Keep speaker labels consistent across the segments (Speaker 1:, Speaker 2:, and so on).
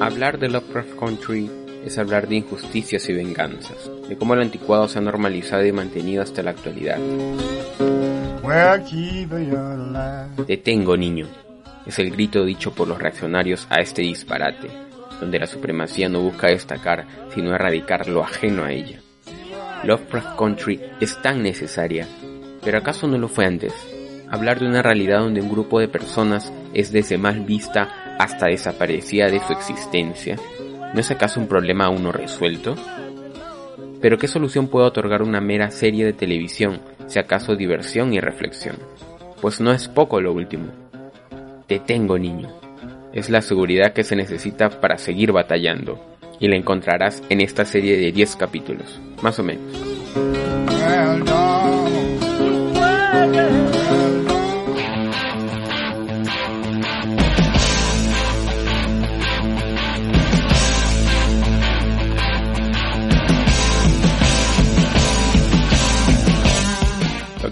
Speaker 1: Hablar de Lovecraft Country es hablar de injusticias y venganzas, de cómo el anticuado se ha normalizado y mantenido hasta la actualidad. Detengo, niño, es el grito dicho por los reaccionarios a este disparate, donde la supremacía no busca destacar, sino erradicar lo ajeno a ella. Lovecraft Country es tan necesaria, pero ¿acaso no lo fue antes? hablar de una realidad donde un grupo de personas es desde mal vista hasta desaparecida de su existencia, ¿no es acaso un problema aún no resuelto? Pero ¿qué solución puede otorgar una mera serie de televisión, si acaso diversión y reflexión? Pues no es poco lo último. Te tengo, niño. Es la seguridad que se necesita para seguir batallando, y la encontrarás en esta serie de 10 capítulos, más o menos.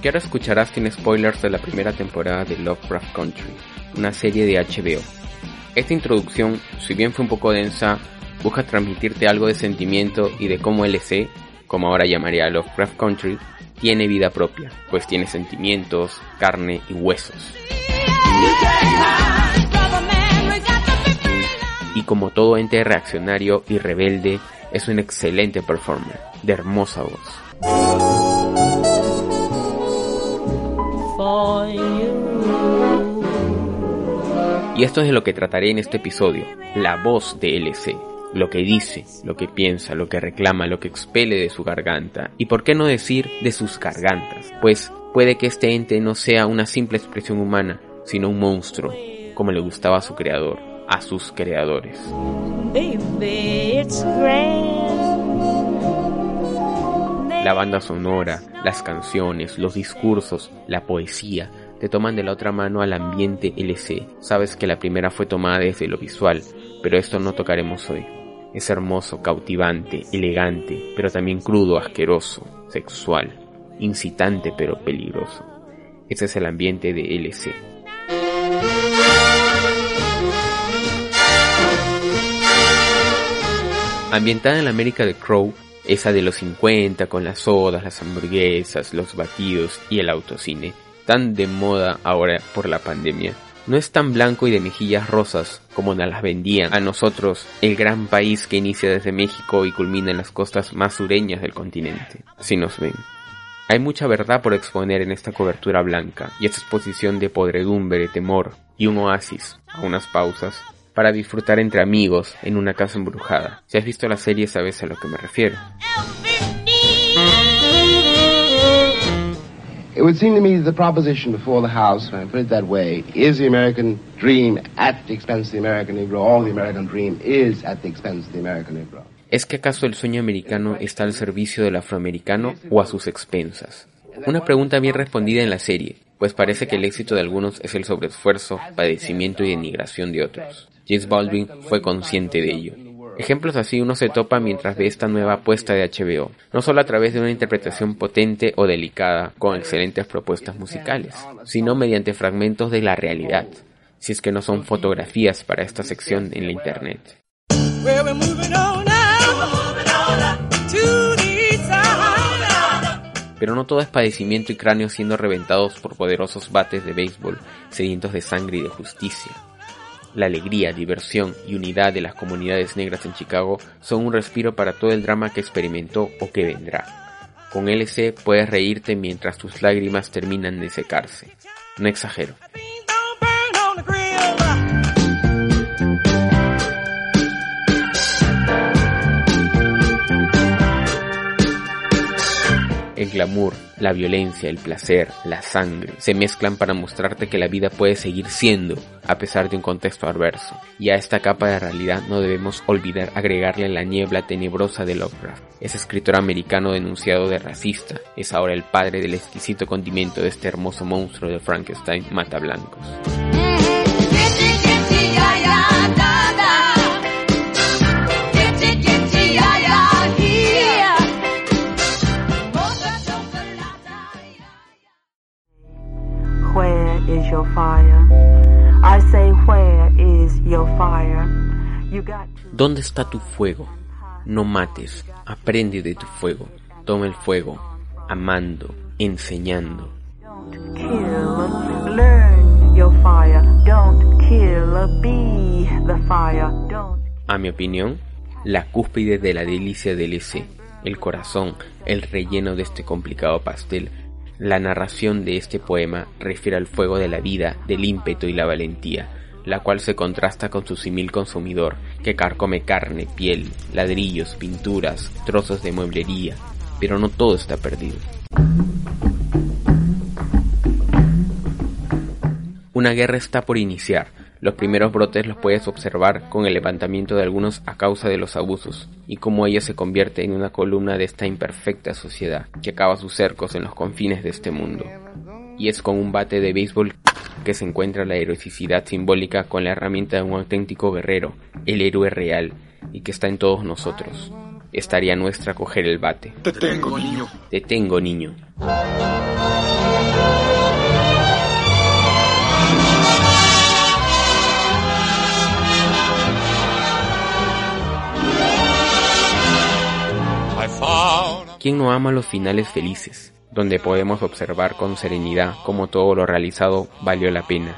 Speaker 1: Que ahora escucharás tiene spoilers de la primera temporada de Lovecraft Country, una serie de HBO. Esta introducción, si bien fue un poco densa, busca transmitirte algo de sentimiento y de cómo LC, como ahora llamaría Lovecraft Country, tiene vida propia, pues tiene sentimientos, carne y huesos. Y como todo ente reaccionario y rebelde, es un excelente performer, de hermosa voz. Y esto es de lo que trataré en este episodio, la voz de LC, lo que dice, lo que piensa, lo que reclama, lo que expele de su garganta, y por qué no decir de sus gargantas, pues puede que este ente no sea una simple expresión humana, sino un monstruo, como le gustaba a su creador, a sus creadores. La banda sonora, las canciones, los discursos, la poesía, te toman de la otra mano al ambiente LC. Sabes que la primera fue tomada desde lo visual, pero esto no tocaremos hoy. Es hermoso, cautivante, elegante, pero también crudo, asqueroso, sexual, incitante pero peligroso. Ese es el ambiente de LC. Ambientada en la América de Crow, esa de los 50 con las sodas, las hamburguesas, los batidos y el autocine, tan de moda ahora por la pandemia. No es tan blanco y de mejillas rosas como nos las vendían a nosotros, el gran país que inicia desde México y culmina en las costas más sureñas del continente, si nos ven. Hay mucha verdad por exponer en esta cobertura blanca y esta exposición de podredumbre, temor y un oasis, a unas pausas, para disfrutar entre amigos en una casa embrujada. Si has visto la serie sabes a lo que me refiero. It would seem to me that the proposition before the House, when I put it that way, is the American dream at the expense of the American Negro, or the American dream is at the expense of the American Negro. ¿Es que acaso el sueño americano está al servicio del afroamericano o a sus expensas? Una pregunta bien respondida en la serie, pues parece que el éxito de algunos es el sobreesfuerzo, padecimiento y denigración de otros. James Baldwin fue consciente de ello. Ejemplos así uno se topa mientras ve esta nueva apuesta de HBO, no solo a través de una interpretación potente o delicada con excelentes propuestas musicales, sino mediante fragmentos de la realidad, si es que no son fotografías para esta sección en la internet. Pero no todo es padecimiento y cráneos siendo reventados por poderosos bates de béisbol, sedientos de sangre y de justicia. La alegría, diversión y unidad de las comunidades negras en Chicago son un respiro para todo el drama que experimentó o que vendrá. Con LC puedes reírte mientras tus lágrimas terminan de secarse. No exagero. El glamour, la violencia, el placer, la sangre se mezclan para mostrarte que la vida puede seguir siendo a pesar de un contexto adverso. Y a esta capa de realidad no debemos olvidar agregarle la niebla tenebrosa de Lovecraft. Ese escritor americano denunciado de racista es ahora el padre del exquisito condimento de este hermoso monstruo de Frankenstein mata blancos. ¿Dónde está tu fuego? No mates, aprende de tu fuego. Toma el fuego, amando, enseñando. A mi opinión, la cúspide de la delicia del ese, el corazón, el relleno de este complicado pastel, la narración de este poema refiere al fuego de la vida, del ímpetu y la valentía, la cual se contrasta con su simil consumidor, que carcome carne, piel, ladrillos, pinturas, trozos de mueblería, pero no todo está perdido. Una guerra está por iniciar, los primeros brotes los puedes observar con el levantamiento de algunos a causa de los abusos, y cómo ella se convierte en una columna de esta imperfecta sociedad que acaba sus cercos en los confines de este mundo. Y es con un bate de béisbol que se encuentra la heroicidad simbólica con la herramienta de un auténtico guerrero, el héroe real, y que está en todos nosotros. Estaría nuestra coger el bate.
Speaker 2: Te tengo, niño.
Speaker 1: Te tengo, niño. ¿Quién no ama los finales felices, donde podemos observar con serenidad cómo todo lo realizado valió la pena?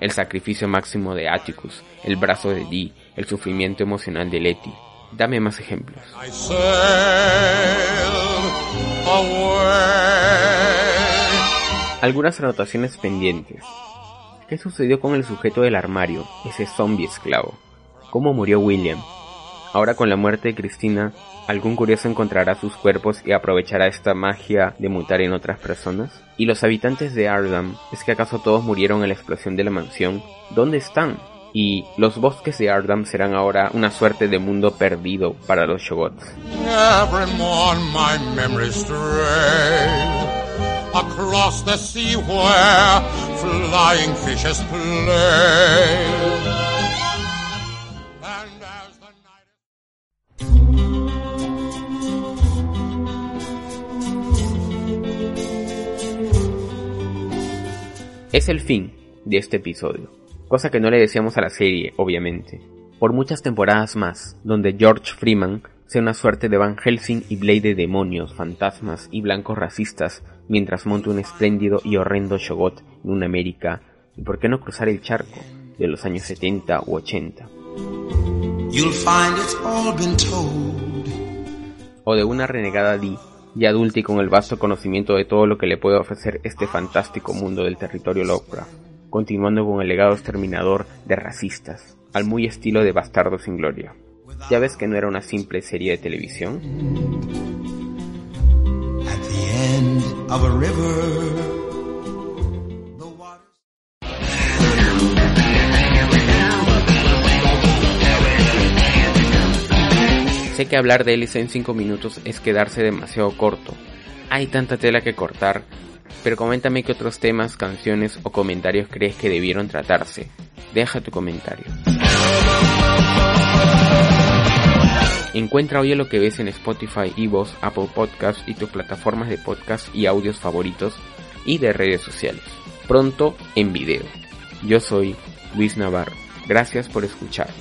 Speaker 1: El sacrificio máximo de Atticus, el brazo de Dee, el sufrimiento emocional de Letty. Dame más ejemplos. Algunas anotaciones pendientes. ¿Qué sucedió con el sujeto del armario, ese zombie esclavo? Cómo murió William. Ahora con la muerte de Cristina, ¿algún curioso encontrará sus cuerpos y aprovechará esta magia de mutar en otras personas? ¿Y los habitantes de Ardham, es que acaso todos murieron en la explosión de la mansión? ¿Dónde están? Y los bosques de Ardham serán ahora una suerte de mundo perdido para los Shogots. Es el fin de este episodio, cosa que no le decíamos a la serie, obviamente. Por muchas temporadas más, donde George Freeman sea una suerte de Van Helsing y Blade de demonios, fantasmas y blancos racistas, mientras monta un espléndido y horrendo Shogot en una América, y por qué no cruzar el charco de los años 70 u 80. O de una renegada Dee y adulta y con el vasto conocimiento de todo lo que le puede ofrecer este fantástico mundo del territorio Lovecraft, continuando con el legado exterminador de racistas, al muy estilo de Bastardo sin Gloria. ¿Ya ves que no era una simple serie de televisión? Sé que hablar de Elisa en 5 minutos es quedarse demasiado corto. Hay tanta tela que cortar, pero coméntame qué otros temas, canciones o comentarios crees que debieron tratarse. Deja tu comentario. Encuentra hoy lo que ves en Spotify, Evox, Apple Podcasts y tus plataformas de podcast y audios favoritos y de redes sociales. Pronto en video. Yo soy Luis Navarro. Gracias por escucharme.